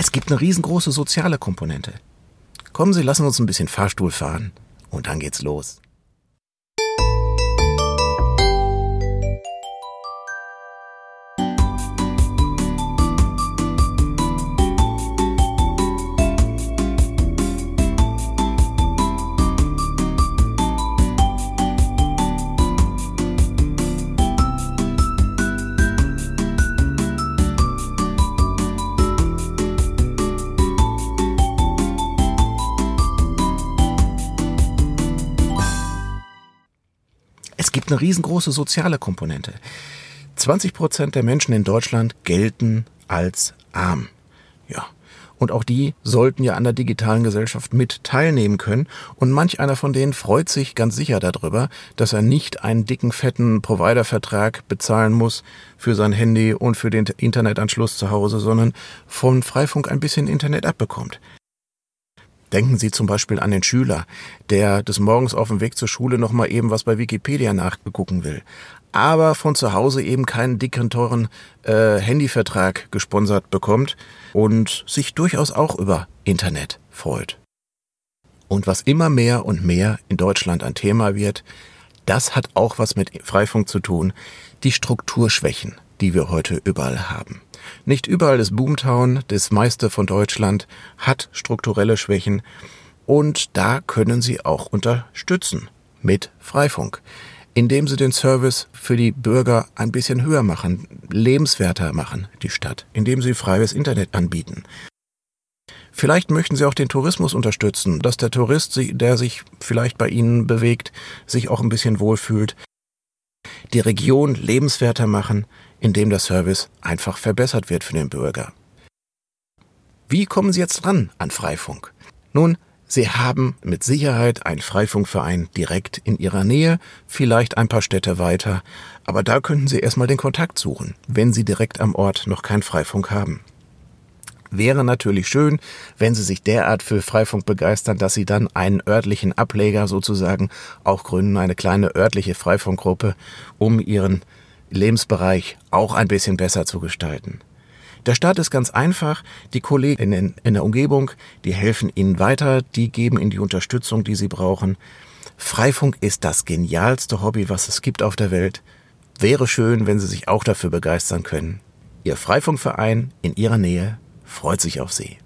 Es gibt eine riesengroße soziale Komponente. Kommen Sie, lassen uns ein bisschen Fahrstuhl fahren und dann geht's los. Gibt eine riesengroße soziale Komponente. 20 Prozent der Menschen in Deutschland gelten als arm. Ja. Und auch die sollten ja an der digitalen Gesellschaft mit teilnehmen können. Und manch einer von denen freut sich ganz sicher darüber, dass er nicht einen dicken, fetten Providervertrag bezahlen muss für sein Handy und für den Internetanschluss zu Hause, sondern von Freifunk ein bisschen Internet abbekommt. Denken Sie zum Beispiel an den Schüler, der des Morgens auf dem Weg zur Schule noch mal eben was bei Wikipedia nachgucken will, aber von zu Hause eben keinen dicken, teuren äh, Handyvertrag gesponsert bekommt und sich durchaus auch über Internet freut. Und was immer mehr und mehr in Deutschland ein Thema wird, das hat auch was mit Freifunk zu tun, die Strukturschwächen, die wir heute überall haben. Nicht überall ist Boomtown, das meiste von Deutschland, hat strukturelle Schwächen und da können Sie auch unterstützen mit Freifunk, indem Sie den Service für die Bürger ein bisschen höher machen, lebenswerter machen, die Stadt, indem Sie freies Internet anbieten. Vielleicht möchten Sie auch den Tourismus unterstützen, dass der Tourist, der sich vielleicht bei Ihnen bewegt, sich auch ein bisschen wohlfühlt. Die Region lebenswerter machen, indem der Service einfach verbessert wird für den Bürger. Wie kommen Sie jetzt ran an Freifunk? Nun, Sie haben mit Sicherheit einen Freifunkverein direkt in Ihrer Nähe, vielleicht ein paar Städte weiter, aber da könnten Sie erstmal den Kontakt suchen, wenn Sie direkt am Ort noch keinen Freifunk haben. Wäre natürlich schön, wenn Sie sich derart für Freifunk begeistern, dass Sie dann einen örtlichen Ableger sozusagen auch gründen, eine kleine örtliche Freifunkgruppe, um Ihren Lebensbereich auch ein bisschen besser zu gestalten. Der Start ist ganz einfach. Die Kollegen in, der Umgebung, die helfen Ihnen weiter, die geben Ihnen die Unterstützung, die Sie brauchen. Freifunk ist das genialste Hobby, was es gibt auf der Welt. Wäre schön, wenn Sie sich auch dafür begeistern können. Ihr Freifunkverein in Ihrer Nähe freut sich auf Sie.